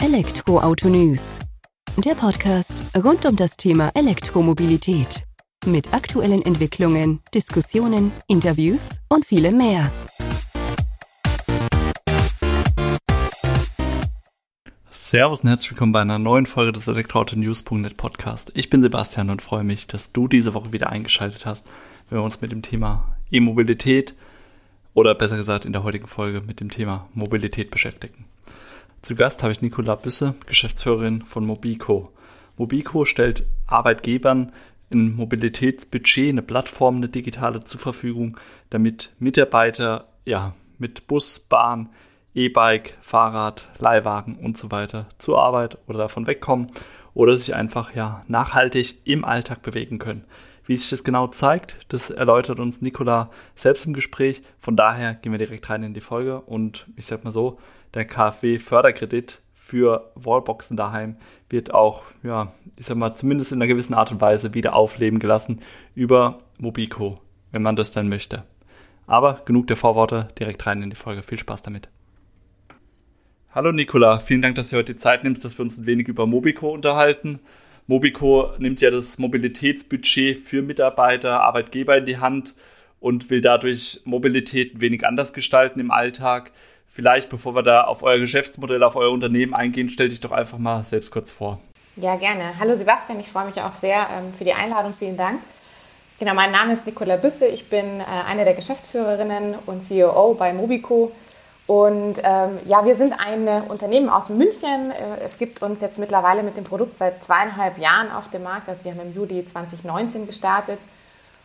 Elektroauto News. Der Podcast rund um das Thema Elektromobilität. Mit aktuellen Entwicklungen, Diskussionen, Interviews und vielem mehr. Servus und herzlich willkommen bei einer neuen Folge des Elektroauto-News.net Podcast. Ich bin Sebastian und freue mich, dass du diese Woche wieder eingeschaltet hast, wenn wir uns mit dem Thema E-Mobilität oder besser gesagt in der heutigen Folge mit dem Thema Mobilität beschäftigen. Zu Gast habe ich Nicola Büsse, Geschäftsführerin von Mobico. Mobico stellt Arbeitgebern ein Mobilitätsbudget, eine Plattform, eine digitale zur Verfügung, damit Mitarbeiter ja mit Bus, Bahn, E-Bike, Fahrrad, Leihwagen und so weiter zur Arbeit oder davon wegkommen oder sich einfach ja nachhaltig im Alltag bewegen können. Wie sich das genau zeigt, das erläutert uns Nicola selbst im Gespräch. Von daher gehen wir direkt rein in die Folge und ich sag mal so, der KfW-Förderkredit für Wallboxen daheim wird auch, ja, ich sag mal, zumindest in einer gewissen Art und Weise wieder aufleben gelassen über Mobico, wenn man das dann möchte. Aber genug der Vorworte, direkt rein in die Folge. Viel Spaß damit. Hallo Nicola, vielen Dank, dass du heute die Zeit nimmst, dass wir uns ein wenig über Mobico unterhalten. Mobico nimmt ja das Mobilitätsbudget für Mitarbeiter, Arbeitgeber in die Hand und will dadurch Mobilität wenig anders gestalten im Alltag. Vielleicht, bevor wir da auf euer Geschäftsmodell, auf euer Unternehmen eingehen, stell dich doch einfach mal selbst kurz vor. Ja, gerne. Hallo Sebastian, ich freue mich auch sehr ähm, für die Einladung. Vielen Dank. Genau, mein Name ist Nicola Büsse. Ich bin äh, eine der Geschäftsführerinnen und CEO bei Mobico. Und ähm, ja, wir sind ein Unternehmen aus München. Äh, es gibt uns jetzt mittlerweile mit dem Produkt seit zweieinhalb Jahren auf dem Markt. Also wir haben im Juli 2019 gestartet.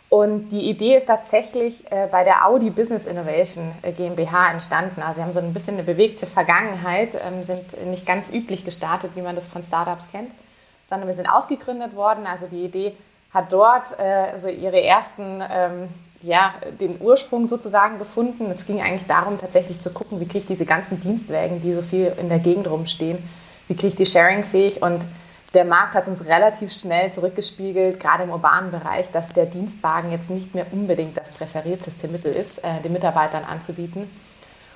Und die Idee ist tatsächlich äh, bei der Audi Business Innovation äh, GmbH entstanden. Also wir haben so ein bisschen eine bewegte Vergangenheit, ähm, sind nicht ganz üblich gestartet, wie man das von Startups kennt, sondern wir sind ausgegründet worden. Also die Idee hat dort äh, so ihre ersten, ähm, ja, den Ursprung sozusagen gefunden. Es ging eigentlich darum, tatsächlich zu gucken, wie kriege ich diese ganzen Dienstwägen, die so viel in der Gegend rumstehen, wie kriege ich die sharing-fähig und der Markt hat uns relativ schnell zurückgespiegelt, gerade im urbanen Bereich, dass der Dienstwagen jetzt nicht mehr unbedingt das präferierteste Mittel ist, äh, den Mitarbeitern anzubieten.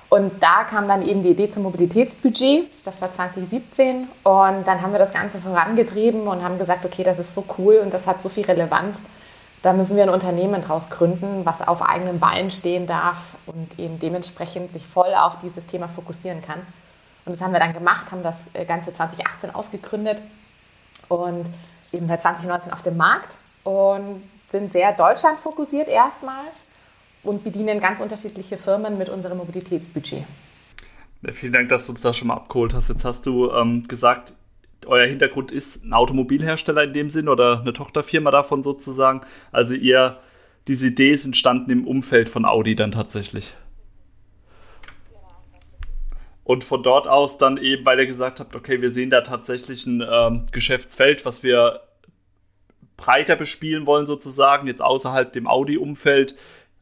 Und da kam dann eben die Idee zum Mobilitätsbudget, das war 2017. Und dann haben wir das Ganze vorangetrieben und haben gesagt, okay, das ist so cool und das hat so viel Relevanz. Da müssen wir ein Unternehmen daraus gründen, was auf eigenen Beinen stehen darf und eben dementsprechend sich voll auf dieses Thema fokussieren kann. Und das haben wir dann gemacht, haben das äh, Ganze 2018 ausgegründet und eben seit 2019 auf dem Markt und sind sehr Deutschland fokussiert erstmal und bedienen ganz unterschiedliche Firmen mit unserem Mobilitätsbudget. Vielen Dank, dass du das schon mal abgeholt hast. Jetzt hast du ähm, gesagt, euer Hintergrund ist ein Automobilhersteller in dem Sinn oder eine Tochterfirma davon sozusagen. Also ihr, diese Idee ist entstanden im Umfeld von Audi dann tatsächlich. Und von dort aus dann eben, weil ihr gesagt habt, okay, wir sehen da tatsächlich ein ähm, Geschäftsfeld, was wir breiter bespielen wollen sozusagen, jetzt außerhalb dem Audi-Umfeld,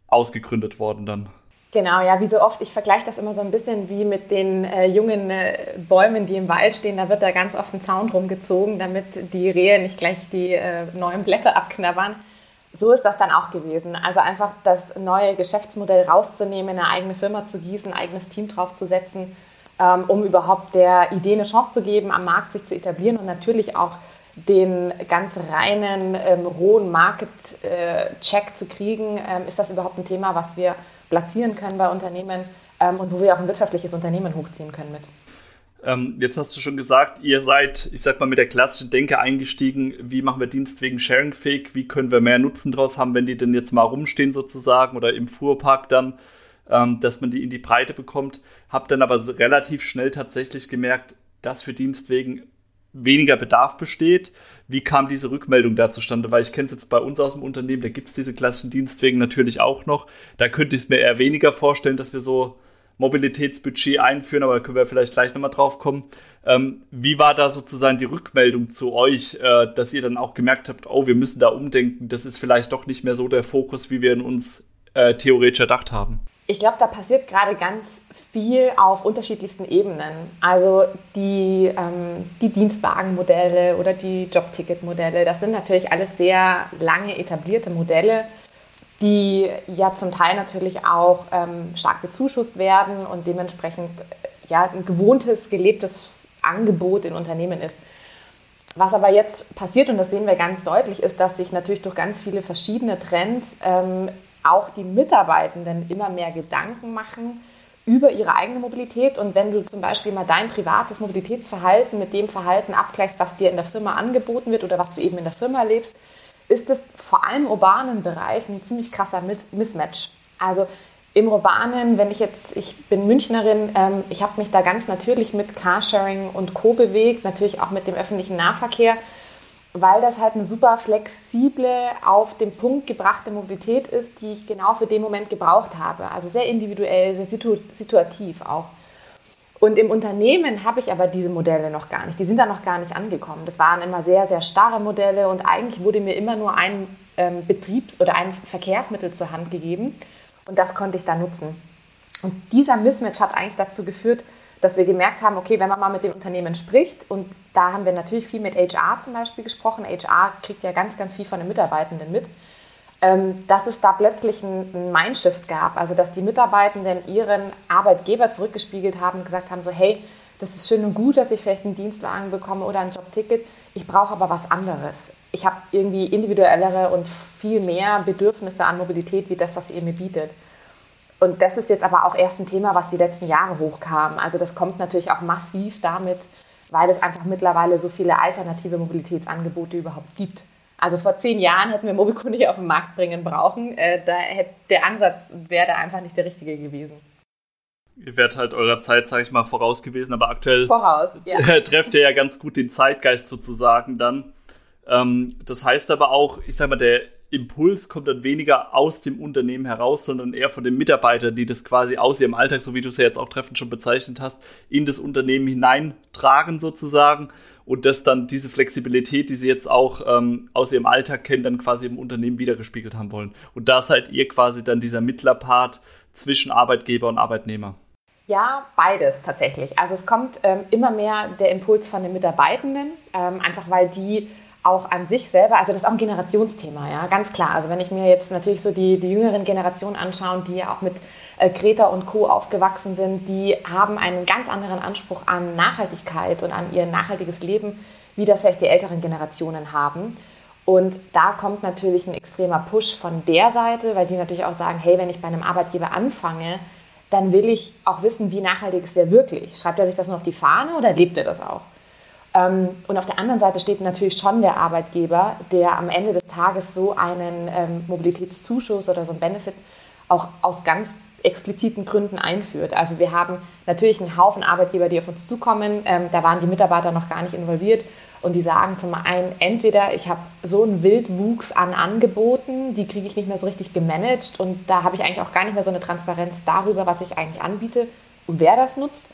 ausgegründet worden dann. Genau, ja, wie so oft, ich vergleiche das immer so ein bisschen wie mit den äh, jungen äh, Bäumen, die im Wald stehen. Da wird da ganz oft ein Zaun rumgezogen, damit die Rehe nicht gleich die äh, neuen Blätter abknabbern. So ist das dann auch gewesen. Also einfach das neue Geschäftsmodell rauszunehmen, eine eigene Firma zu gießen, ein eigenes Team draufzusetzen ähm, um überhaupt der Idee eine Chance zu geben, am Markt sich zu etablieren und natürlich auch den ganz reinen, ähm, rohen Market-Check äh, zu kriegen. Ähm, ist das überhaupt ein Thema, was wir platzieren können bei Unternehmen ähm, und wo wir auch ein wirtschaftliches Unternehmen hochziehen können mit? Ähm, jetzt hast du schon gesagt, ihr seid, ich sag mal, mit der klassischen Denke eingestiegen. Wie machen wir Dienstwegen sharing-fähig? Wie können wir mehr Nutzen draus haben, wenn die denn jetzt mal rumstehen sozusagen oder im Fuhrpark dann? ähm, dass man die in die Breite bekommt. Habe dann aber relativ schnell tatsächlich gemerkt, dass für Dienstwegen weniger Bedarf besteht. Wie kam diese Rückmeldung da zustande? Weil ich kenne es jetzt bei uns aus dem Unternehmen, da gibt es diese klassischen Dienstwegen natürlich auch noch. Da könnte ich es mir eher weniger vorstellen, dass wir so Mobilitätsbudget einführen, aber da können wir vielleicht gleich nochmal drauf kommen. Ähm, wie war da sozusagen die Rückmeldung zu euch, äh, dass ihr dann auch gemerkt habt, oh, wir müssen da umdenken, das ist vielleicht doch nicht mehr so der Fokus, wie wir in uns äh, theoretisch erdacht haben? Ich glaube, da passiert gerade ganz viel auf unterschiedlichsten Ebenen. Also die, ähm, die Dienstwagenmodelle oder die Jobticketmodelle, das sind natürlich alles sehr lange etablierte Modelle, die ja zum Teil natürlich auch ähm, stark bezuschusst werden und dementsprechend ja, ein gewohntes, gelebtes Angebot in Unternehmen ist. Was aber jetzt passiert, und das sehen wir ganz deutlich, ist, dass sich natürlich durch ganz viele verschiedene Trends ähm, auch die Mitarbeitenden immer mehr Gedanken machen über ihre eigene Mobilität. Und wenn du zum Beispiel mal dein privates Mobilitätsverhalten mit dem Verhalten abgleichst, was dir in der Firma angeboten wird oder was du eben in der Firma lebst, ist es vor allem im urbanen Bereich ein ziemlich krasser Mismatch. Also im Urbanen, wenn ich jetzt, ich bin Münchnerin, ähm, ich habe mich da ganz natürlich mit Carsharing und Co. bewegt, natürlich auch mit dem öffentlichen Nahverkehr weil das halt eine super flexible, auf den Punkt gebrachte Mobilität ist, die ich genau für den Moment gebraucht habe. Also sehr individuell, sehr situ situativ auch. Und im Unternehmen habe ich aber diese Modelle noch gar nicht. Die sind da noch gar nicht angekommen. Das waren immer sehr, sehr starre Modelle und eigentlich wurde mir immer nur ein ähm, Betriebs- oder ein Verkehrsmittel zur Hand gegeben und das konnte ich da nutzen. Und dieser Mismatch hat eigentlich dazu geführt, dass wir gemerkt haben, okay, wenn man mal mit dem Unternehmen spricht, und da haben wir natürlich viel mit HR zum Beispiel gesprochen, HR kriegt ja ganz, ganz viel von den Mitarbeitenden mit, ähm, dass es da plötzlich einen Mindshift gab, also dass die Mitarbeitenden ihren Arbeitgeber zurückgespiegelt haben und gesagt haben, so hey, das ist schön und gut, dass ich vielleicht einen Dienstwagen bekomme oder ein Jobticket, ich brauche aber was anderes. Ich habe irgendwie individuellere und viel mehr Bedürfnisse an Mobilität wie das, was ihr mir bietet. Und das ist jetzt aber auch erst ein Thema, was die letzten Jahre hochkam. Also das kommt natürlich auch massiv damit, weil es einfach mittlerweile so viele alternative Mobilitätsangebote überhaupt gibt. Also vor zehn Jahren hätten wir Mobico nicht auf den Markt bringen brauchen. Äh, da hätte, der Ansatz wäre da einfach nicht der richtige gewesen. Ihr wärt halt eurer Zeit, sage ich mal, voraus gewesen, aber aktuell voraus, ja. trefft ihr ja ganz gut den Zeitgeist sozusagen dann. Ähm, das heißt aber auch, ich sag mal, der Impuls kommt dann weniger aus dem Unternehmen heraus, sondern eher von den Mitarbeitern, die das quasi aus ihrem Alltag, so wie du es ja jetzt auch treffend schon bezeichnet hast, in das Unternehmen hineintragen sozusagen und das dann diese Flexibilität, die sie jetzt auch ähm, aus ihrem Alltag kennen, dann quasi im Unternehmen wiedergespiegelt haben wollen. Und da seid ihr quasi dann dieser Mittlerpart zwischen Arbeitgeber und Arbeitnehmer. Ja, beides tatsächlich. Also es kommt ähm, immer mehr der Impuls von den Mitarbeitenden, ähm, einfach weil die auch an sich selber, also das ist auch ein Generationsthema, ja, ganz klar. Also wenn ich mir jetzt natürlich so die, die jüngeren Generationen anschaue, die ja auch mit äh, Greta und Co. aufgewachsen sind, die haben einen ganz anderen Anspruch an Nachhaltigkeit und an ihr nachhaltiges Leben, wie das vielleicht die älteren Generationen haben. Und da kommt natürlich ein extremer Push von der Seite, weil die natürlich auch sagen, hey, wenn ich bei einem Arbeitgeber anfange, dann will ich auch wissen, wie nachhaltig ist der wirklich. Schreibt er sich das nur auf die Fahne oder lebt er das auch? Ähm, und auf der anderen Seite steht natürlich schon der Arbeitgeber, der am Ende des Tages so einen ähm, Mobilitätszuschuss oder so einen Benefit auch aus ganz expliziten Gründen einführt. Also wir haben natürlich einen Haufen Arbeitgeber, die auf uns zukommen. Ähm, da waren die Mitarbeiter noch gar nicht involviert. Und die sagen zum einen, entweder ich habe so einen Wildwuchs an Angeboten, die kriege ich nicht mehr so richtig gemanagt und da habe ich eigentlich auch gar nicht mehr so eine Transparenz darüber, was ich eigentlich anbiete und wer das nutzt.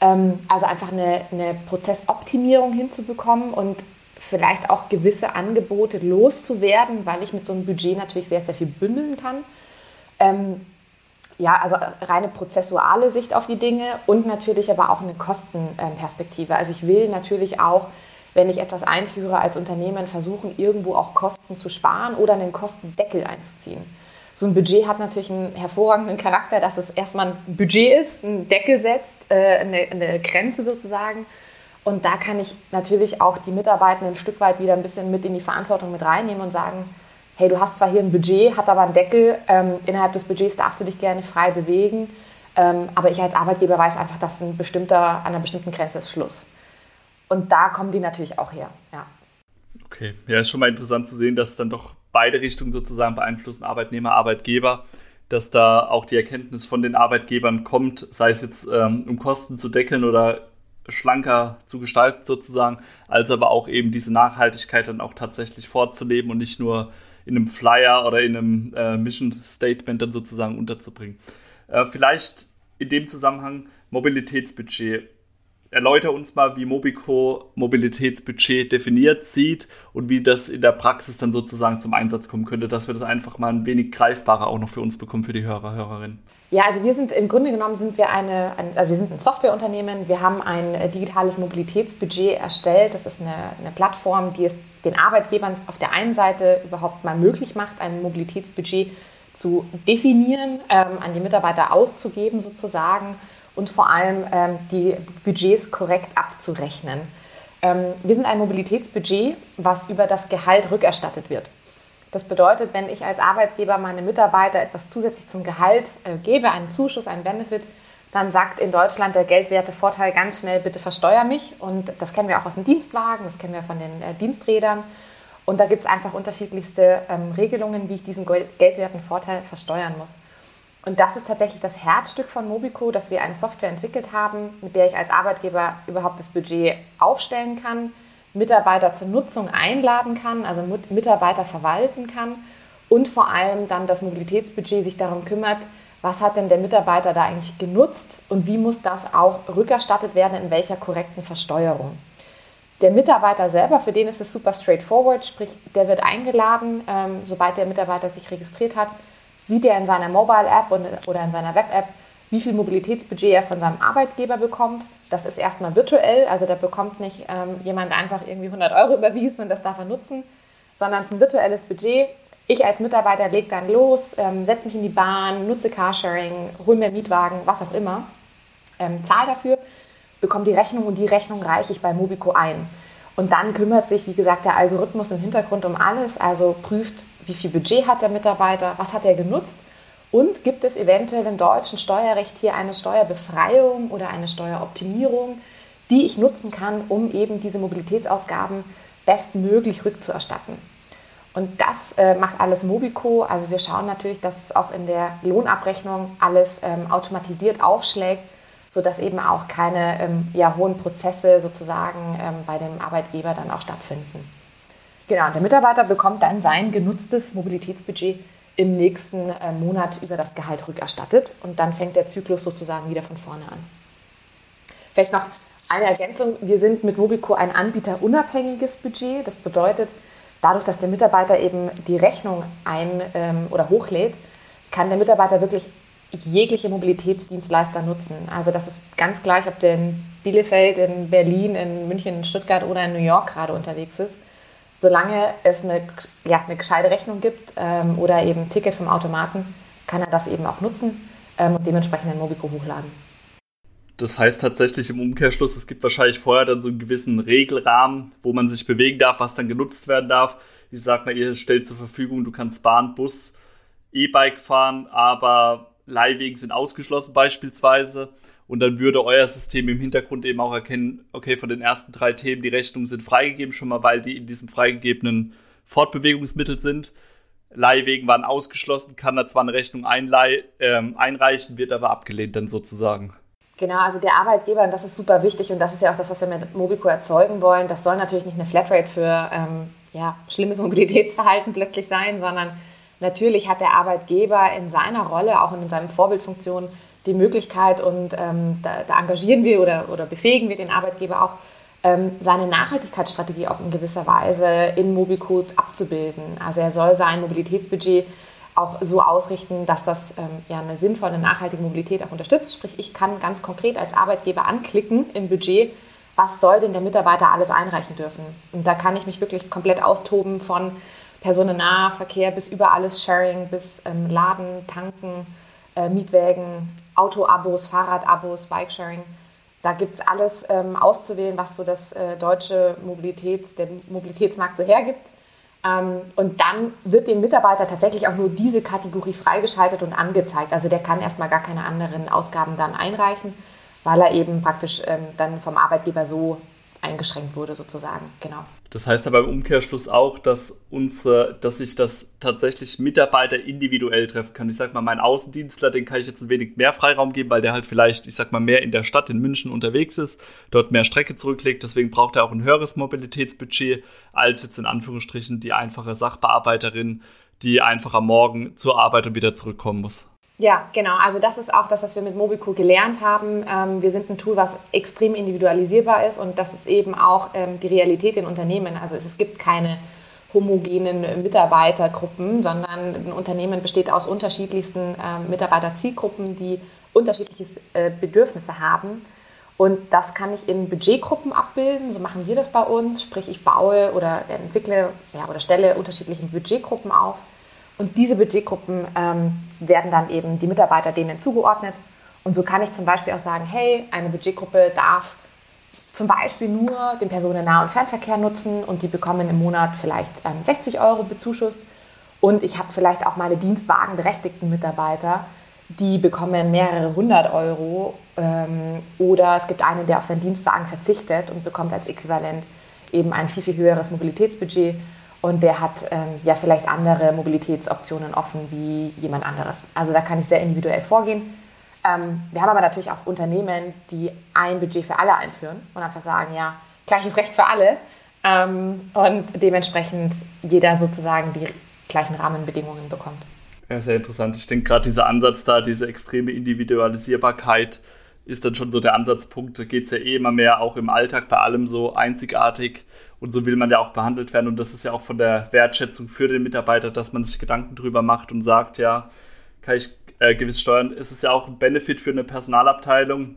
Ähm, also einfach eine, eine Prozessoptimierung hinzubekommen und vielleicht auch gewisse Angebote loszuwerden, weil ich mit so einem Budget natürlich sehr, sehr viel bündeln kann. Ähm, ja, also reine prozessuale Sicht auf die Dinge und natürlich aber auch eine Kostenperspektive. Also ich will natürlich auch, wenn ich etwas einführe als Unternehmen, versuchen, irgendwo auch Kosten zu sparen oder einen Kostendeckel einzuziehen so ein Budget hat natürlich einen hervorragenden Charakter, dass es erstmal ein Budget ist, einen Deckel setzt, äh, eine, eine Grenze sozusagen. Und da kann ich natürlich auch die Mitarbeitenden ein Stück weit wieder ein bisschen mit in die Verantwortung mit reinnehmen und sagen, hey, du hast zwar hier ein Budget, hat aber einen Deckel, ähm, innerhalb des Budgets darfst du dich gerne frei bewegen, ähm, aber ich als Arbeitgeber weiß einfach, dass ein bestimmter, an einer bestimmten Grenze ist Schluss. Und da kommen die natürlich auch her, ja. Okay, ja, ist schon mal interessant zu sehen, dass es dann doch beide Richtungen sozusagen beeinflussen, Arbeitnehmer, Arbeitgeber, dass da auch die Erkenntnis von den Arbeitgebern kommt, sei es jetzt ähm, um Kosten zu deckeln oder schlanker zu gestalten sozusagen, als aber auch eben diese Nachhaltigkeit dann auch tatsächlich vorzuleben und nicht nur in einem Flyer oder in einem äh, Mission Statement dann sozusagen unterzubringen. Äh, vielleicht in dem Zusammenhang Mobilitätsbudget erläuter uns mal, wie Mobico Mobilitätsbudget definiert sieht und wie das in der Praxis dann sozusagen zum Einsatz kommen könnte, dass wir das einfach mal ein wenig greifbarer auch noch für uns bekommen, für die Hörer, Hörerinnen. Ja, also wir sind im Grunde genommen sind wir eine, ein, also wir sind ein Softwareunternehmen. Wir haben ein äh, digitales Mobilitätsbudget erstellt. Das ist eine, eine Plattform, die es den Arbeitgebern auf der einen Seite überhaupt mal möglich macht, ein Mobilitätsbudget zu definieren, ähm, an die Mitarbeiter auszugeben sozusagen und vor allem ähm, die Budgets korrekt abzurechnen. Ähm, wir sind ein Mobilitätsbudget, was über das Gehalt rückerstattet wird. Das bedeutet, wenn ich als Arbeitgeber meine Mitarbeiter etwas zusätzlich zum Gehalt äh, gebe, einen Zuschuss, einen Benefit, dann sagt in Deutschland der Geldwertevorteil ganz schnell, bitte versteuer mich. Und das kennen wir auch aus dem Dienstwagen, das kennen wir von den äh, Diensträdern. Und da gibt es einfach unterschiedlichste ähm, Regelungen, wie ich diesen Geldwertenvorteil versteuern muss. Und das ist tatsächlich das Herzstück von Mobico, dass wir eine Software entwickelt haben, mit der ich als Arbeitgeber überhaupt das Budget aufstellen kann, Mitarbeiter zur Nutzung einladen kann, also Mitarbeiter verwalten kann und vor allem dann das Mobilitätsbudget sich darum kümmert, was hat denn der Mitarbeiter da eigentlich genutzt und wie muss das auch rückerstattet werden, in welcher korrekten Versteuerung. Der Mitarbeiter selber, für den ist es super straightforward, sprich, der wird eingeladen, ähm, sobald der Mitarbeiter sich registriert hat, sieht er in seiner Mobile-App oder in seiner Web-App, wie viel Mobilitätsbudget er von seinem Arbeitgeber bekommt. Das ist erstmal virtuell, also da bekommt nicht ähm, jemand einfach irgendwie 100 Euro überwiesen und das darf er nutzen, sondern es ist ein virtuelles Budget. Ich als Mitarbeiter lege dann los, ähm, setze mich in die Bahn, nutze Carsharing, hole mir Mietwagen, was auch immer, ähm, zahle dafür, bekomme die Rechnung und die Rechnung reiche ich bei Mobico ein. Und dann kümmert sich, wie gesagt, der Algorithmus im Hintergrund um alles, also prüft, wie viel Budget hat der Mitarbeiter, was hat er genutzt und gibt es eventuell im deutschen Steuerrecht hier eine Steuerbefreiung oder eine Steueroptimierung, die ich nutzen kann, um eben diese Mobilitätsausgaben bestmöglich rückzuerstatten. Und das äh, macht alles Mobico. Also wir schauen natürlich, dass es auch in der Lohnabrechnung alles ähm, automatisiert aufschlägt, sodass eben auch keine ähm, ja, hohen Prozesse sozusagen ähm, bei dem Arbeitgeber dann auch stattfinden. Genau, der Mitarbeiter bekommt dann sein genutztes Mobilitätsbudget im nächsten äh, Monat über das Gehalt rückerstattet und dann fängt der Zyklus sozusagen wieder von vorne an. Vielleicht noch eine Ergänzung. Wir sind mit Mobico ein anbieterunabhängiges Budget. Das bedeutet, dadurch, dass der Mitarbeiter eben die Rechnung ein- ähm, oder hochlädt, kann der Mitarbeiter wirklich jegliche Mobilitätsdienstleister nutzen. Also das ist ganz gleich, ob der in Bielefeld, in Berlin, in München, in Stuttgart oder in New York gerade unterwegs ist solange es eine, ja, eine gescheite Rechnung gibt ähm, oder eben ein Ticket vom Automaten, kann er das eben auch nutzen ähm, und dementsprechend in Mobico hochladen. Das heißt tatsächlich im Umkehrschluss, es gibt wahrscheinlich vorher dann so einen gewissen Regelrahmen, wo man sich bewegen darf, was dann genutzt werden darf. Ich sag mal, ihr stellt zur Verfügung, du kannst Bahn, Bus, E-Bike fahren, aber Leihwegen sind ausgeschlossen beispielsweise. Und dann würde euer System im Hintergrund eben auch erkennen, okay, von den ersten drei Themen, die Rechnungen sind freigegeben, schon mal, weil die in diesem freigegebenen Fortbewegungsmittel sind. Leihwegen waren ausgeschlossen, kann da zwar eine Rechnung einleih, äh, einreichen, wird aber abgelehnt dann sozusagen. Genau, also der Arbeitgeber, und das ist super wichtig und das ist ja auch das, was wir mit Mobico erzeugen wollen, das soll natürlich nicht eine Flatrate für ähm, ja, schlimmes Mobilitätsverhalten plötzlich sein, sondern natürlich hat der Arbeitgeber in seiner Rolle, auch in seinem Vorbildfunktion, die Möglichkeit und ähm, da, da, engagieren wir oder, oder befähigen wir den Arbeitgeber auch, ähm, seine Nachhaltigkeitsstrategie auch in gewisser Weise in Mobicodes abzubilden. Also er soll sein Mobilitätsbudget auch so ausrichten, dass das ähm, ja eine sinnvolle, nachhaltige Mobilität auch unterstützt. Sprich, ich kann ganz konkret als Arbeitgeber anklicken im Budget, was soll denn der Mitarbeiter alles einreichen dürfen. Und da kann ich mich wirklich komplett austoben von Personennahverkehr bis über alles Sharing, bis ähm, Laden, Tanken, äh, Mietwägen, Autoabos, Fahrradabos, Bikesharing. Da gibt es alles ähm, auszuwählen, was so das äh, deutsche Mobilität, der Mobilitätsmarkt so hergibt. Ähm, und dann wird dem Mitarbeiter tatsächlich auch nur diese Kategorie freigeschaltet und angezeigt. Also der kann erstmal gar keine anderen Ausgaben dann einreichen, weil er eben praktisch ähm, dann vom Arbeitgeber so eingeschränkt wurde sozusagen. Genau. Das heißt aber im Umkehrschluss auch, dass unsere, dass sich das tatsächlich Mitarbeiter individuell treffen kann. Ich sag mal, mein Außendienstler, den kann ich jetzt ein wenig mehr Freiraum geben, weil der halt vielleicht, ich sag mal, mehr in der Stadt in München unterwegs ist, dort mehr Strecke zurücklegt. Deswegen braucht er auch ein höheres Mobilitätsbudget als jetzt in Anführungsstrichen die einfache Sachbearbeiterin, die einfach am Morgen zur Arbeit und wieder zurückkommen muss. Ja, genau. Also das ist auch das, was wir mit Mobico gelernt haben. Ähm, wir sind ein Tool, was extrem individualisierbar ist und das ist eben auch ähm, die Realität in Unternehmen. Also es, gibt keine homogenen Mitarbeitergruppen, sondern ein Unternehmen besteht aus unterschiedlichsten ähm, Mitarbeiterzielgruppen, die unterschiedliche äh, Bedürfnisse haben. Und das kann ich in Budgetgruppen abbilden. So machen wir das bei uns. Sprich, ich baue oder entwickle ja, oder stelle unterschiedliche Budgetgruppen auf und diese Budgetgruppen ähm, werden dann eben die Mitarbeiter denen zugeordnet Und so kann ich zum Beispiel auch sagen, hey, eine Budgetgruppe darf zum Beispiel nur den Personennah- und Fernverkehr nutzen und die bekommen im Monat vielleicht ähm, 60 Euro bezuschusst. Und ich habe vielleicht auch meine dienstwagenberechtigten Mitarbeiter, die bekommen mehrere hundert Euro. Ähm, oder es gibt einen, der auf seinen Dienstwagen verzichtet und bekommt als Äquivalent eben ein viel, viel höheres Mobilitätsbudget. Und der hat ähm, ja vielleicht andere Mobilitätsoptionen offen wie jemand anderes. Also da kann ich sehr individuell vorgehen. Ähm, wir haben aber natürlich auch Unternehmen, die ein Budget für alle einführen und einfach sagen, ja, gleiches Recht für alle. Ähm, und dementsprechend jeder sozusagen die gleichen Rahmenbedingungen bekommt. Ja, sehr interessant. Ich denke gerade dieser Ansatz da, diese extreme Individualisierbarkeit ist dann schon so der Ansatzpunkt. Da geht es ja eh immer mehr auch im Alltag bei allem so einzigartig und so will man ja auch behandelt werden. Und das ist ja auch von der Wertschätzung für den Mitarbeiter, dass man sich Gedanken drüber macht und sagt, ja, kann ich äh, gewiss steuern. Es ist ja auch ein Benefit für eine Personalabteilung,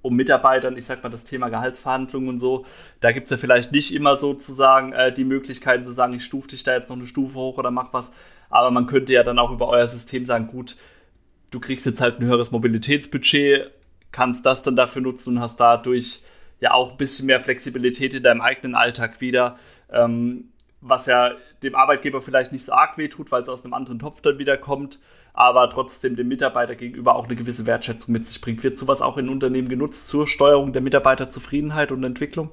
um Mitarbeitern, ich sag mal, das Thema Gehaltsverhandlungen und so, da gibt es ja vielleicht nicht immer sozusagen äh, die Möglichkeiten zu sagen, ich stufe dich da jetzt noch eine Stufe hoch oder mach was. Aber man könnte ja dann auch über euer System sagen, gut, du kriegst jetzt halt ein höheres Mobilitätsbudget, kannst das dann dafür nutzen und hast dadurch ja auch ein bisschen mehr Flexibilität in deinem eigenen Alltag wieder. Ähm, was ja dem Arbeitgeber vielleicht nicht so arg wehtut, weil es aus einem anderen Topf dann wieder kommt, aber trotzdem dem Mitarbeiter gegenüber auch eine gewisse Wertschätzung mit sich bringt. Wird sowas auch in Unternehmen genutzt zur Steuerung der Mitarbeiterzufriedenheit und Entwicklung?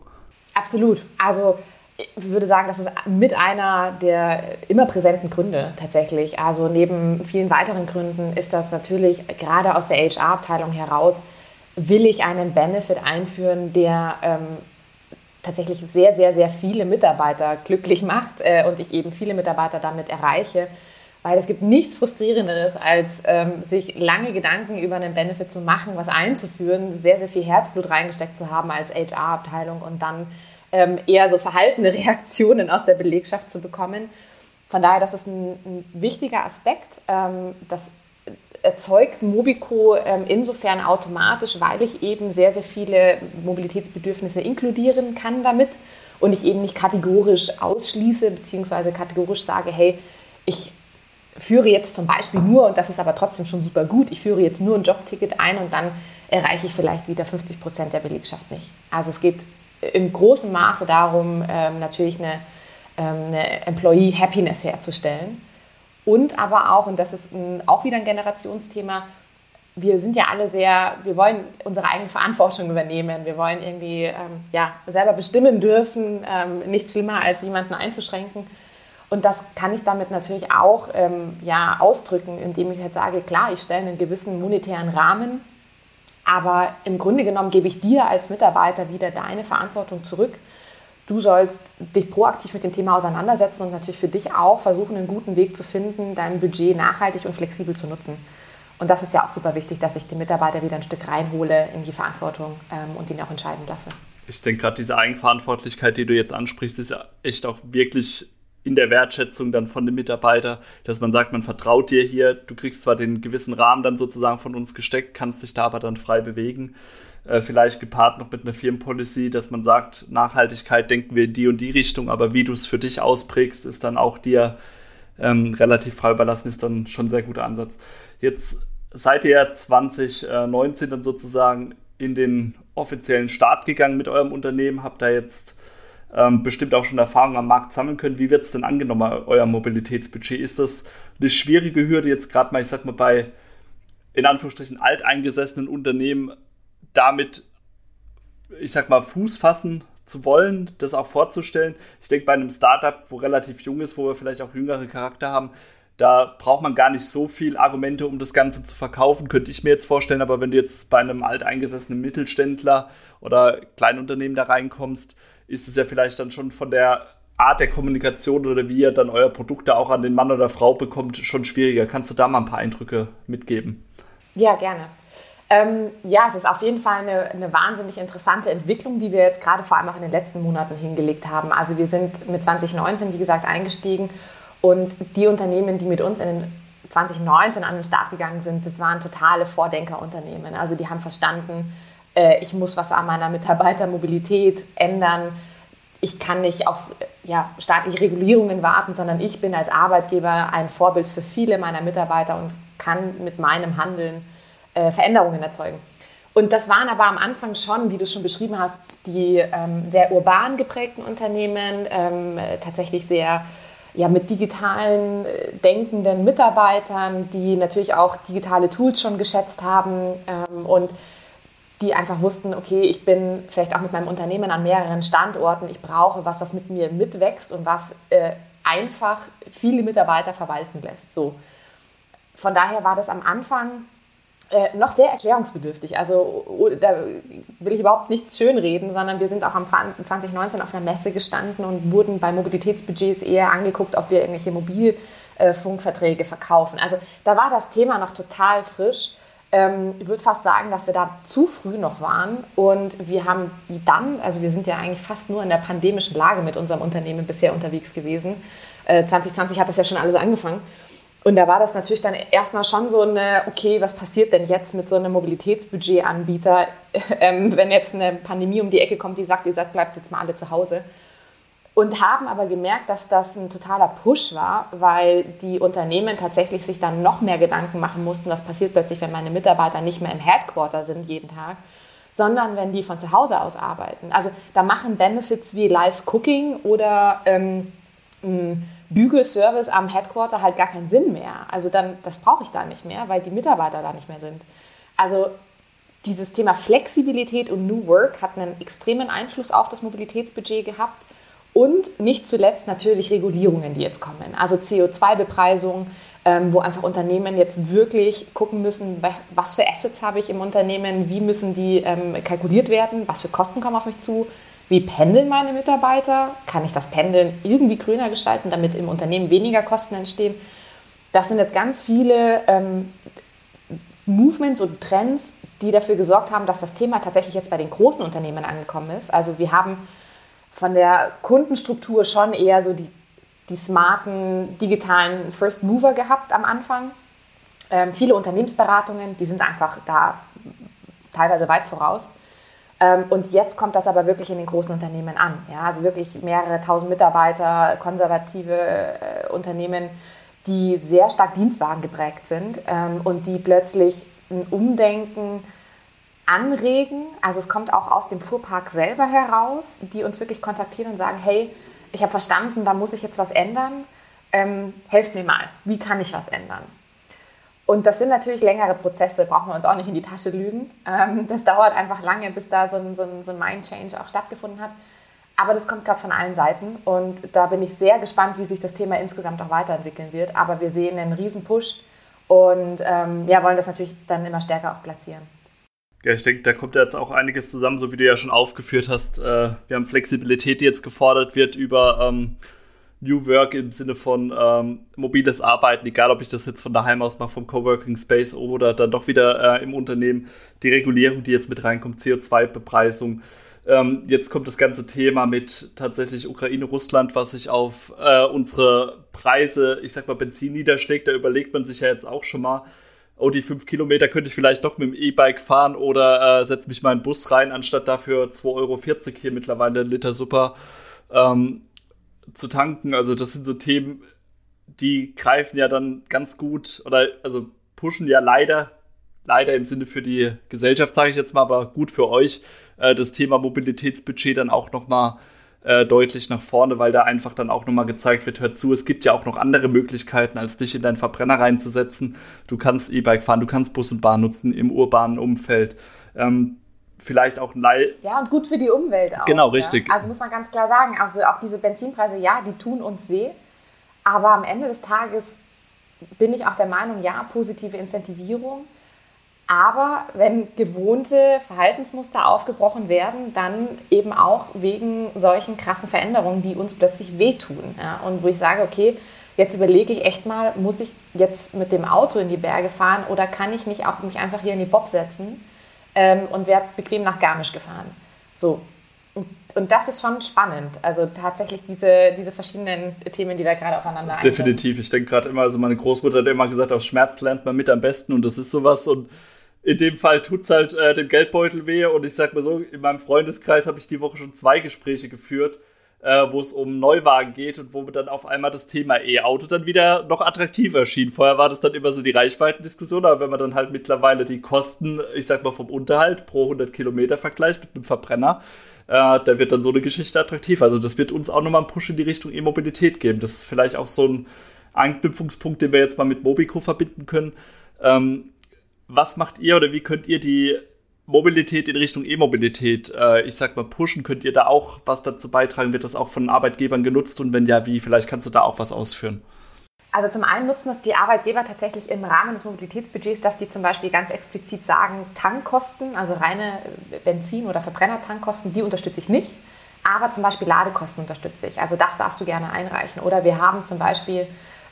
Absolut. Also ich würde sagen, das ist mit einer der immer präsenten Gründe tatsächlich. Also neben vielen weiteren Gründen ist das natürlich gerade aus der HR-Abteilung heraus, will ich einen Benefit einführen, der ähm, tatsächlich sehr, sehr, sehr viele Mitarbeiter glücklich macht äh, und ich eben viele Mitarbeiter damit erreiche. Weil es gibt nichts Frustrierenderes, als ähm, sich lange Gedanken über einen Benefit zu machen, was einzuführen, sehr, sehr viel Herzblut reingesteckt zu haben als HR-Abteilung und dann ähm, eher so verhaltene Reaktionen aus der Belegschaft zu bekommen. Von daher, das ist ein, ein wichtiger Aspekt. Ähm, das erzeugt Mobico ähm, insofern automatisch, weil ich eben sehr, sehr viele Mobilitätsbedürfnisse inkludieren kann damit und ich eben nicht kategorisch ausschließe, beziehungsweise kategorisch sage, hey, ich führe jetzt zum Beispiel nur, und das ist aber trotzdem schon super gut, ich führe jetzt nur ein Jobticket ein und dann erreiche ich vielleicht wieder 50 Prozent der Belegschaft nicht. Also es geht im großen Maße darum, ähm, natürlich eine, ähm, eine Employee Happiness herzustellen. Und aber auch, und das ist ein, auch wieder ein Generationsthema, wir sind ja alle sehr, wir wollen unsere eigene Verantwortung übernehmen. Wir wollen irgendwie ähm, ja, selber bestimmen dürfen, ähm, nichts schlimmer als jemanden einzuschränken. Und das kann ich damit natürlich auch ähm, ja, ausdrücken, indem ich halt sage, klar, ich stelle einen gewissen monetären Rahmen aber im Grunde genommen gebe ich dir als Mitarbeiter wieder deine Verantwortung zurück. Du sollst dich proaktiv mit dem Thema auseinandersetzen und natürlich für dich auch versuchen, einen guten Weg zu finden, dein Budget nachhaltig und flexibel zu nutzen. Und das ist ja auch super wichtig, dass ich den Mitarbeiter wieder ein Stück reinhole in die Verantwortung ähm, und ihn auch entscheiden lasse. Ich denke, gerade diese Eigenverantwortlichkeit, die du jetzt ansprichst, ist ja echt auch wirklich in der Wertschätzung dann von dem Mitarbeiter, dass man sagt, man vertraut dir hier, du kriegst zwar den gewissen Rahmen dann sozusagen von uns gesteckt, kannst dich da aber dann frei bewegen. Äh, vielleicht gepaart noch mit einer Firmenpolicy, dass man sagt, Nachhaltigkeit denken wir in die und die Richtung, aber wie du es für dich ausprägst, ist dann auch dir ähm, relativ frei überlassen, ist dann schon ein sehr guter Ansatz. Jetzt seid ihr 2019 dann sozusagen in den offiziellen Start gegangen mit eurem Unternehmen, habt da jetzt ähm, bestimmt auch schon Erfahrungen am Markt sammeln können. Wie wird es denn angenommen, euer Mobilitätsbudget? Ist das eine schwierige Hürde jetzt gerade mal, ich sag mal, bei in Anführungsstrichen alteingesessenen Unternehmen damit, ich sag mal, Fuß fassen zu wollen, das auch vorzustellen? Ich denke, bei einem Startup, wo relativ jung ist, wo wir vielleicht auch jüngere Charakter haben, da braucht man gar nicht so viel Argumente, um das Ganze zu verkaufen, könnte ich mir jetzt vorstellen. Aber wenn du jetzt bei einem alteingesessenen Mittelständler oder Kleinunternehmen da reinkommst, ist es ja vielleicht dann schon von der Art der Kommunikation oder wie ihr dann euer Produkt da auch an den Mann oder Frau bekommt, schon schwieriger. Kannst du da mal ein paar Eindrücke mitgeben? Ja, gerne. Ähm, ja, es ist auf jeden Fall eine, eine, wahnsinnig interessante Entwicklung, die wir jetzt gerade vor allem auch in den letzten Monaten hingelegt haben. Also wir sind mit 2019, wie gesagt, eingestiegen und die Unternehmen, die mit uns in 2019 an den Start gegangen sind, das waren totale Vordenkerunternehmen. Also die haben verstanden, äh, ich muss was an meiner Mitarbeitermobilität ändern. Ich kann nicht auf ja, staatliche Regulierungen warten, sondern ich bin als Arbeitgeber ein Vorbild für viele meiner Mitarbeiter und kann mit meinem Handeln äh, Veränderungen erzeugen. Und das waren aber am Anfang schon, wie du schon beschrieben hast, die ähm, sehr urban geprägten Unternehmen, ähm, tatsächlich sehr ja, mit digitalen äh, denkenden Mitarbeitern, die natürlich auch digitale Tools schon geschätzt haben ähm, und die einfach wussten, okay, ich bin vielleicht auch mit meinem Unternehmen an mehreren Standorten, ich brauche was, was mit mir mitwächst und was äh, einfach viele Mitarbeiter verwalten lässt. So. Von daher war das am Anfang äh, noch sehr erklärungsbedürftig. Also oh, da will ich überhaupt nichts schönreden, sondern wir sind auch am 2019 auf einer Messe gestanden und wurden bei Mobilitätsbudgets eher angeguckt, ob wir irgendwelche Mobilfunkverträge verkaufen. Also da war das Thema noch total frisch ähm, ich würde fast sagen, dass wir da zu früh noch waren und wir haben dann, also wir sind ja eigentlich fast nur in der pandemischen Lage mit unserem Unternehmen bisher unterwegs gewesen. Äh, 2020 hat das ja schon alles angefangen. Und da war das natürlich dann erstmal schon so eine, okay, was passiert denn jetzt mit so einem Mobilitätsbudgetanbieter, ähm, wenn jetzt eine Pandemie um die Ecke kommt, die sagt, ihr sagt, bleibt jetzt mal alle zu Hause und haben aber gemerkt, dass das ein totaler Push war, weil die Unternehmen tatsächlich sich dann noch mehr Gedanken machen mussten, was passiert plötzlich, wenn meine Mitarbeiter nicht mehr im Headquarter sind jeden Tag, sondern wenn die von zu Hause aus arbeiten. Also da machen Benefits wie Live-Cooking oder ähm, Bügelservice am Headquarter halt gar keinen Sinn mehr. Also dann, das brauche ich da nicht mehr, weil die Mitarbeiter da nicht mehr sind. Also dieses Thema Flexibilität und New Work hat einen extremen Einfluss auf das Mobilitätsbudget gehabt und nicht zuletzt natürlich Regulierungen, die jetzt kommen. Also CO2-Bepreisung, ähm, wo einfach Unternehmen jetzt wirklich gucken müssen, was für Assets habe ich im Unternehmen, wie müssen die ähm, kalkuliert werden, was für Kosten kommen auf mich zu, wie pendeln meine Mitarbeiter, kann ich das Pendeln irgendwie grüner gestalten, damit im Unternehmen weniger Kosten entstehen. Das sind jetzt ganz viele ähm, Movements und Trends, die dafür gesorgt haben, dass das Thema tatsächlich jetzt bei den großen Unternehmen angekommen ist. Also wir haben von der Kundenstruktur schon eher so die, die smarten digitalen First Mover gehabt am Anfang. Ähm, viele Unternehmensberatungen, die sind einfach da teilweise weit voraus. Ähm, und jetzt kommt das aber wirklich in den großen Unternehmen an. Ja? Also wirklich mehrere tausend Mitarbeiter, konservative äh, Unternehmen, die sehr stark Dienstwagen geprägt sind ähm, und die plötzlich ein Umdenken anregen. Also es kommt auch aus dem Fuhrpark selber heraus, die uns wirklich kontaktieren und sagen, hey, ich habe verstanden, da muss ich jetzt was ändern. Ähm, helft mir mal, wie kann ich was ändern? Und das sind natürlich längere Prozesse, brauchen wir uns auch nicht in die Tasche lügen. Ähm, das dauert einfach lange, bis da so ein, so ein, so ein Mind-Change auch stattgefunden hat. Aber das kommt gerade von allen Seiten und da bin ich sehr gespannt, wie sich das Thema insgesamt auch weiterentwickeln wird. Aber wir sehen einen riesen Push und ähm, ja, wollen das natürlich dann immer stärker auch platzieren. Ja, ich denke, da kommt jetzt auch einiges zusammen, so wie du ja schon aufgeführt hast. Äh, wir haben Flexibilität, die jetzt gefordert wird über ähm, New Work im Sinne von ähm, mobiles Arbeiten, egal ob ich das jetzt von daheim aus mache, vom Coworking Space oder dann doch wieder äh, im Unternehmen. Die Regulierung, die jetzt mit reinkommt, CO2-Bepreisung. Ähm, jetzt kommt das ganze Thema mit tatsächlich Ukraine, Russland, was sich auf äh, unsere Preise, ich sag mal, Benzin niederschlägt. Da überlegt man sich ja jetzt auch schon mal, oh, die fünf Kilometer könnte ich vielleicht doch mit dem E-Bike fahren oder äh, setze mich mal in den Bus rein, anstatt dafür 2,40 Euro hier mittlerweile Liter Super ähm, zu tanken. Also das sind so Themen, die greifen ja dann ganz gut oder also pushen ja leider, leider im Sinne für die Gesellschaft, sage ich jetzt mal, aber gut für euch, äh, das Thema Mobilitätsbudget dann auch noch mal äh, deutlich nach vorne, weil da einfach dann auch nochmal gezeigt wird, hör zu, es gibt ja auch noch andere Möglichkeiten, als dich in deinen Verbrenner reinzusetzen. Du kannst E-Bike fahren, du kannst Bus und Bahn nutzen im urbanen Umfeld. Ähm, vielleicht auch Leih. Ja, und gut für die Umwelt auch. Genau, richtig. Ja. Also muss man ganz klar sagen, also auch diese Benzinpreise, ja, die tun uns weh. Aber am Ende des Tages bin ich auch der Meinung, ja, positive Incentivierung aber wenn gewohnte Verhaltensmuster aufgebrochen werden, dann eben auch wegen solchen krassen Veränderungen, die uns plötzlich wehtun. Ja? Und wo ich sage, okay, jetzt überlege ich echt mal, muss ich jetzt mit dem Auto in die Berge fahren oder kann ich nicht auch mich einfach hier in die Bob setzen ähm, und werde bequem nach Garmisch gefahren. So. Und, und, das ist schon spannend. Also tatsächlich diese, diese verschiedenen Themen, die da gerade aufeinander eingehen. Definitiv. Ich denke gerade immer, also meine Großmutter hat immer gesagt, aus Schmerz lernt man mit am besten und das ist sowas und in dem Fall tut es halt äh, dem Geldbeutel weh und ich sag mal so, in meinem Freundeskreis habe ich die Woche schon zwei Gespräche geführt, äh, wo es um Neuwagen geht und wo dann auf einmal das Thema E-Auto dann wieder noch attraktiver schien. Vorher war das dann immer so die Reichweitendiskussion, aber wenn man dann halt mittlerweile die Kosten, ich sag mal vom Unterhalt pro 100 Kilometer vergleicht mit einem Verbrenner, äh, da wird dann so eine Geschichte attraktiv. Also das wird uns auch nochmal einen Push in die Richtung E-Mobilität geben. Das ist vielleicht auch so ein Anknüpfungspunkt, den wir jetzt mal mit Mobico verbinden können. Ähm, was macht ihr oder wie könnt ihr die Mobilität in Richtung E-Mobilität, äh, ich sag mal, pushen? Könnt ihr da auch was dazu beitragen? Wird das auch von Arbeitgebern genutzt? Und wenn ja, wie? Vielleicht kannst du da auch was ausführen. Also zum einen nutzen das die Arbeitgeber tatsächlich im Rahmen des Mobilitätsbudgets, dass die zum Beispiel ganz explizit sagen, Tankkosten, also reine Benzin- oder Verbrennertankkosten, die unterstütze ich nicht. Aber zum Beispiel Ladekosten unterstütze ich. Also das darfst du gerne einreichen. Oder wir haben zum Beispiel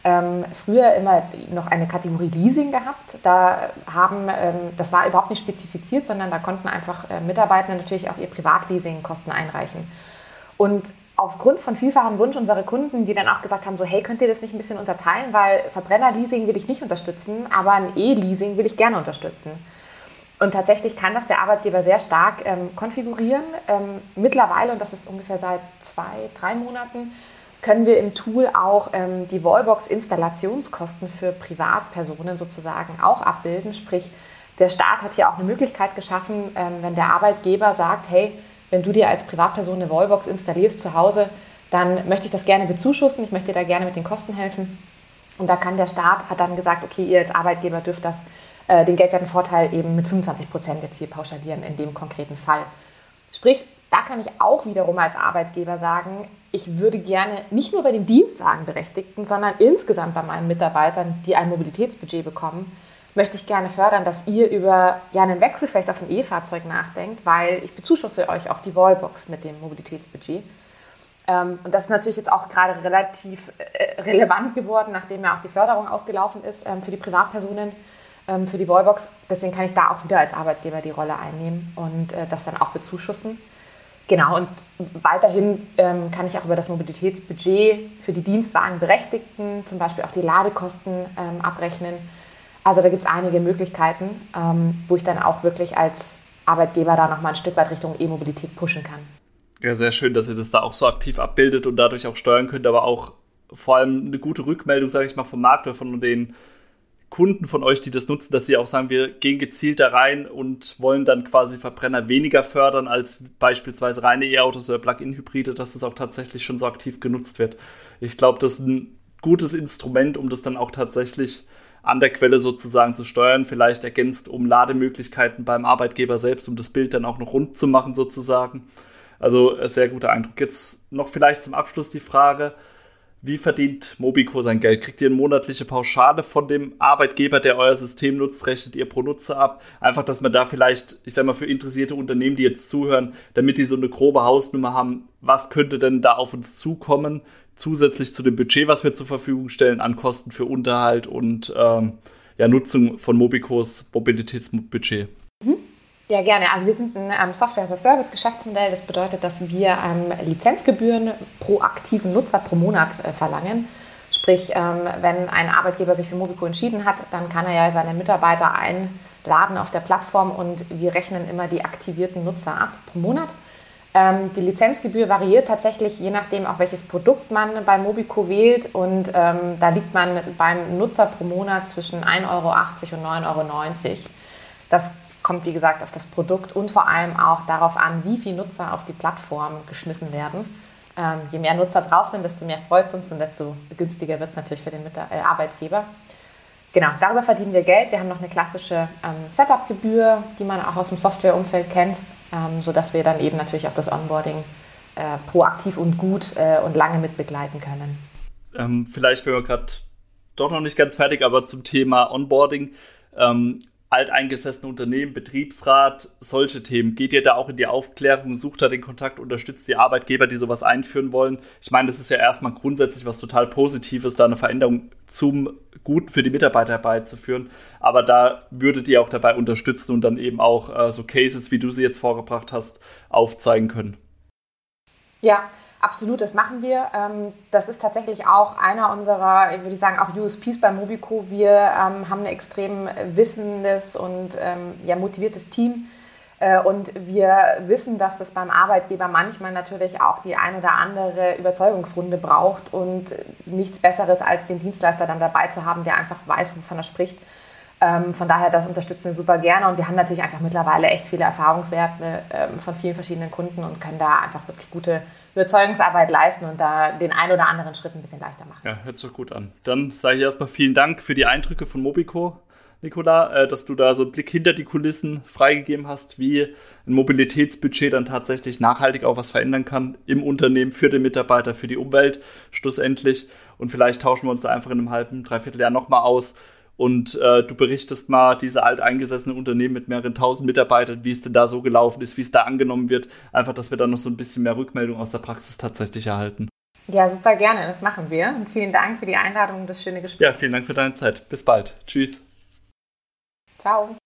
ähm, früher immer noch eine Kategorie Leasing gehabt. Da haben, ähm, das war überhaupt nicht spezifiziert, sondern da konnten einfach äh, Mitarbeitende natürlich auch ihr Privatleasing-Kosten einreichen. Und aufgrund von vielfachem Wunsch unserer Kunden, die dann auch gesagt haben, so hey, könnt ihr das nicht ein bisschen unterteilen, weil Verbrennerleasing will ich nicht unterstützen, aber ein E-Leasing will ich gerne unterstützen. Und tatsächlich kann das der Arbeitgeber sehr stark ähm, konfigurieren. Ähm, mittlerweile, und das ist ungefähr seit zwei, drei Monaten, können wir im Tool auch ähm, die Wallbox-Installationskosten für Privatpersonen sozusagen auch abbilden. Sprich, der Staat hat hier auch eine Möglichkeit geschaffen, ähm, wenn der Arbeitgeber sagt, hey, wenn du dir als Privatperson eine Wallbox installierst zu Hause, dann möchte ich das gerne bezuschussen, ich möchte dir da gerne mit den Kosten helfen. Und da kann der Staat, hat dann gesagt, okay, ihr als Arbeitgeber dürft das, äh, den geldwerten Vorteil eben mit 25 Prozent jetzt hier pauschalieren in dem konkreten Fall. Sprich, da kann ich auch wiederum als Arbeitgeber sagen, ich würde gerne nicht nur bei den Dienstwagenberechtigten, sondern insgesamt bei meinen Mitarbeitern, die ein Mobilitätsbudget bekommen, möchte ich gerne fördern, dass ihr über ja, einen Wechsel vielleicht auf ein E-Fahrzeug nachdenkt, weil ich bezuschusse euch auch die Wallbox mit dem Mobilitätsbudget. Ähm, und das ist natürlich jetzt auch gerade relativ äh, relevant geworden, nachdem ja auch die Förderung ausgelaufen ist ähm, für die Privatpersonen, ähm, für die Wallbox. Deswegen kann ich da auch wieder als Arbeitgeber die Rolle einnehmen und äh, das dann auch bezuschussen. Genau, und weiterhin ähm, kann ich auch über das Mobilitätsbudget für die Dienstwagenberechtigten zum Beispiel auch die Ladekosten ähm, abrechnen. Also da gibt es einige Möglichkeiten, ähm, wo ich dann auch wirklich als Arbeitgeber da nochmal ein Stück weit Richtung E-Mobilität pushen kann. Ja, sehr schön, dass ihr das da auch so aktiv abbildet und dadurch auch steuern könnt, aber auch vor allem eine gute Rückmeldung, sage ich mal, vom Markt oder von den Kunden von euch, die das nutzen, dass sie auch sagen, wir gehen gezielt da rein und wollen dann quasi Verbrenner weniger fördern als beispielsweise reine E-Autos oder Plug-in-Hybride, dass das auch tatsächlich schon so aktiv genutzt wird. Ich glaube, das ist ein gutes Instrument, um das dann auch tatsächlich an der Quelle sozusagen zu steuern, vielleicht ergänzt um Lademöglichkeiten beim Arbeitgeber selbst, um das Bild dann auch noch rund zu machen sozusagen. Also sehr guter Eindruck. Jetzt noch vielleicht zum Abschluss die Frage, wie verdient Mobico sein Geld? Kriegt ihr eine monatliche Pauschale von dem Arbeitgeber, der euer System nutzt? Rechnet ihr pro Nutzer ab? Einfach, dass man da vielleicht, ich sag mal, für interessierte Unternehmen, die jetzt zuhören, damit die so eine grobe Hausnummer haben, was könnte denn da auf uns zukommen? Zusätzlich zu dem Budget, was wir zur Verfügung stellen, an Kosten für Unterhalt und ähm, ja, Nutzung von Mobicos Mobilitätsbudget. Ja, gerne. Also wir sind ein ähm, Software-as-a-Service-Geschäftsmodell. Das bedeutet, dass wir ähm, Lizenzgebühren pro aktiven Nutzer pro Monat äh, verlangen. Sprich, ähm, wenn ein Arbeitgeber sich für Mobico entschieden hat, dann kann er ja seine Mitarbeiter einladen auf der Plattform und wir rechnen immer die aktivierten Nutzer ab pro Monat. Ähm, die Lizenzgebühr variiert tatsächlich je nachdem, auch welches Produkt man bei Mobico wählt und ähm, da liegt man beim Nutzer pro Monat zwischen 1,80 Euro und 9,90 Euro. Das kommt, wie gesagt, auf das Produkt und vor allem auch darauf an, wie viele Nutzer auf die Plattform geschmissen werden. Ähm, je mehr Nutzer drauf sind, desto mehr freut es uns und desto günstiger wird es natürlich für den äh, Arbeitgeber. Genau, darüber verdienen wir Geld. Wir haben noch eine klassische ähm, Setup-Gebühr, die man auch aus dem Softwareumfeld kennt, ähm, sodass wir dann eben natürlich auch das Onboarding äh, proaktiv und gut äh, und lange mit begleiten können. Ähm, vielleicht bin wir gerade doch noch nicht ganz fertig, aber zum Thema Onboarding. Ähm, alteingesessene Unternehmen, Betriebsrat, solche Themen. Geht ihr da auch in die Aufklärung, sucht da den Kontakt, unterstützt die Arbeitgeber, die sowas einführen wollen? Ich meine, das ist ja erstmal grundsätzlich was total Positives, da eine Veränderung zum Guten für die Mitarbeiter herbeizuführen. Aber da würdet ihr auch dabei unterstützen und dann eben auch äh, so Cases, wie du sie jetzt vorgebracht hast, aufzeigen können. Ja, Absolut, das machen wir. Ähm, das ist tatsächlich auch einer unserer, ich würde sagen, auch USPs bei Mobico. Wir ähm, haben ein extrem wissendes und ähm, ja, motiviertes Team, Äh, und wir wissen, dass das beim Arbeitgeber manchmal natürlich auch die ein oder andere Überzeugungsrunde braucht und nichts Besseres als den Dienstleister dann dabei zu haben, der einfach weiß, wovon er spricht. Ähm, von daher, das unterstützen wir super gerne und wir haben natürlich einfach mittlerweile echt viele Erfahrungswerte ähm, von vielen verschiedenen Kunden und können da einfach wirklich gute Überzeugungsarbeit leisten und da den einen oder anderen Schritt ein bisschen leichter machen. Ja, hört sich gut an. Dann sage ich erstmal vielen Dank für die Eindrücke von Mobico. Nicola, äh, dass du da so einen Blick hinter die Kulissen freigegeben hast, wie ein Mobilitätsbudget dann tatsächlich nachhaltig auch was verändern kann im Unternehmen, für den Mitarbeiter, für die Umwelt schlussendlich. Und vielleicht tauschen wir uns da einfach in einem halben, dreiviertel Jahr nochmal aus und äh, du berichtest mal diese alteingesessenen Unternehmen mit mehreren tausend Mitarbeitern, wie es denn da so gelaufen ist, wie es da angenommen wird. Einfach, dass wir da noch so ein bisschen mehr Rückmeldung aus der Praxis tatsächlich erhalten. Ja, super gerne, das machen wir. Und vielen Dank für die Einladung und das schöne Gespräch. Ja, vielen Dank für deine Zeit. Bis bald. Tschüss. Ciao.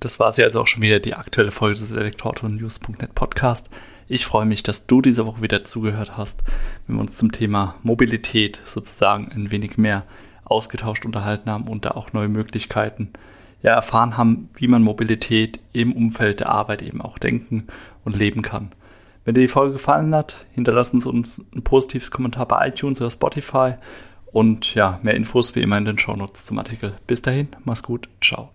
Das war sie also auch schon wieder, die aktuelle Folge des Elektroauto-News.net Podcast. Ich freue mich, dass du diese Woche wieder zugehört hast, wenn wir uns zum Thema Mobilität sozusagen ein wenig mehr ausgetauscht unterhalten haben und da auch neue Möglichkeiten ja, erfahren haben, wie man Mobilität im Umfeld der Arbeit eben auch denken und leben kann. Wenn dir die Folge gefallen hat, hinterlassen Sie uns ein positives Kommentar bei iTunes oder Spotify und ja, mehr Infos wie immer in den Shownotes zum Artikel. Bis dahin, mach's gut, ciao.